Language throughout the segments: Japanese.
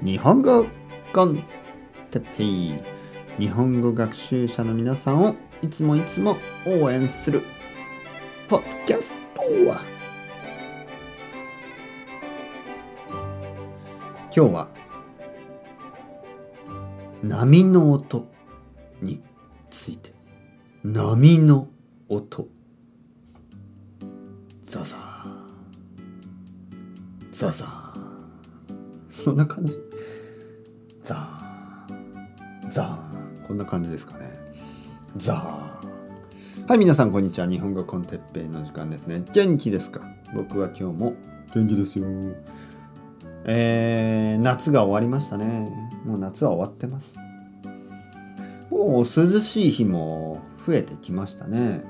日本語コンテペイ。日本語学習者の皆さんをいつもいつも応援する。ポッドキャストは。今日は波の音について。波の音。ザザー。ザザー。そんな感じ。ザー。ザー。こんな感じですかね。ザー。はい皆さんこんにちは。日本語コンテッペイの時間ですね。元気ですか？僕は今日も元気ですよ。えー、夏が終わりましたね。もう夏は終わってます。もう涼しい日も増えてきましたね。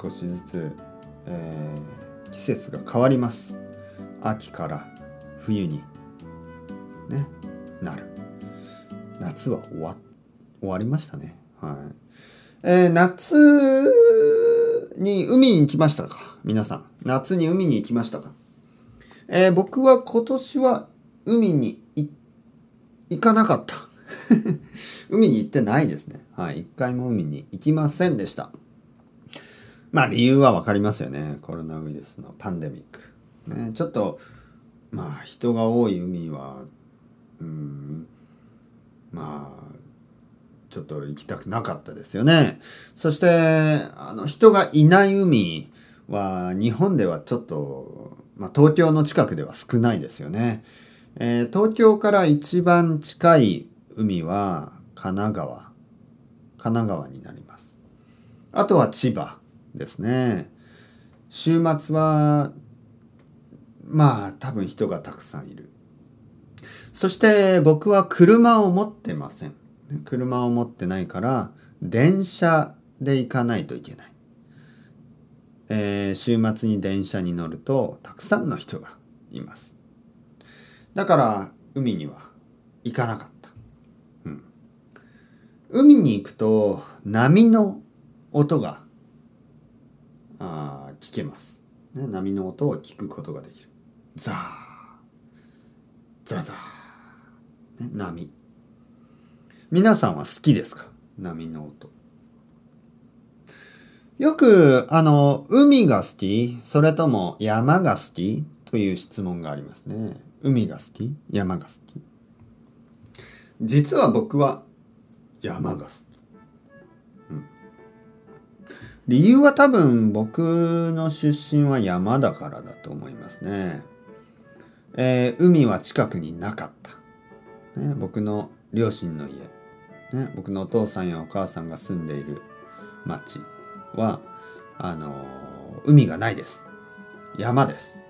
少しずつ、えー、季節が変わります。秋から冬にねなる夏は終わ終わりましたねはいえー、夏に海に行きましたか？皆さん夏に海に行きましたか？えー、僕は今年は海に行かなかった 海に行ってないですね。はい。一回も海に行きませんでした。まあ理由はわかりますよね。コロナウイルスのパンデミック。ね、ちょっと、まあ人が多い海は、うん、まあ、ちょっと行きたくなかったですよね。そして、あの人がいない海は日本ではちょっと、まあ東京の近くでは少ないですよね。えー、東京から一番近い海は神奈川神奈川になりますあとは千葉ですね週末はまあ多分人がたくさんいるそして僕は車を持ってません。車を持ってないから電車で行かないといけない、えー、週末に電車に乗るとたくさんの人がいます。だから海には行かなかった。うん。海に行くと波の音があ聞けます、ね。波の音を聞くことができる。ザーザザー、ね、波。皆さんは好きですか？波の音。よく、あの、海が好き？それとも山が好き？という質問がありますね。海が好き？山が好き？実は僕は山が好き、理由は多分僕の出身は山だからだと思いますね、えー、海は近くになかった、ね、僕の両親の家、ね、僕のお父さんやお母さんが住んでいる町はあのー、海がないです。山です。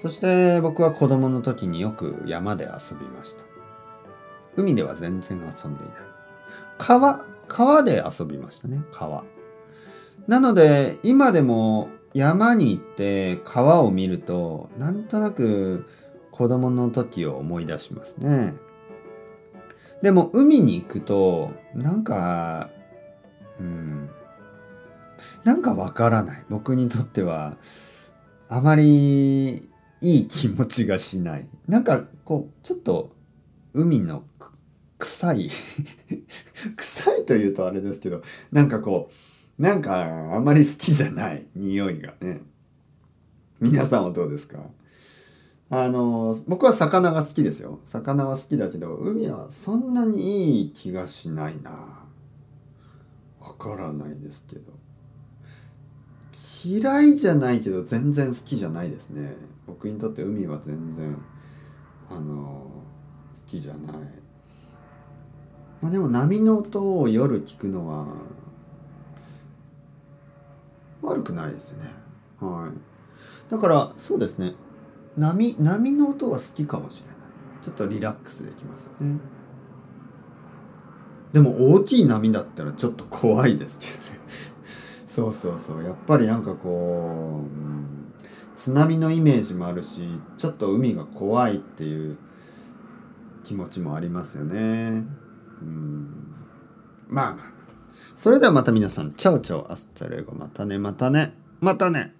そして僕は子供の時によく山で遊びました。海では全然遊んでいない。川川で遊びましたね川。なので今でも山に行って川を見るとなんとなく子供の時を思い出しますね。でも海に行くとなんかうんなんかわからない。僕にとってはあまりいい気持ちがしない。なんかこうちょっと海の臭い。臭いというとあれですけどなんかこうなんかあまり好きじゃない匂いがね。皆さんはどうですか？あの僕は魚が好きですよ。魚は好きだけど海はそんなにいい気がしないな。わからないですけど。嫌いじゃないけど全然好きじゃないですね。僕にとって海は全然あの好きじゃない。まあ、でも波の音を夜聞くのは悪くないですね。はい。だからそうですね。波波の音は好きかもしれない。ちょっとリラックスできますよね。でも大きい波だったらちょっと怖いですけどね。そうそうそう。やっぱりなんかこう、うん、津波のイメージもあるしちょっと海が怖いっていう気持ちもありますよね。うん。まあまあ。それではまた皆さん ciao ciao hasta luego またねまたねまたね。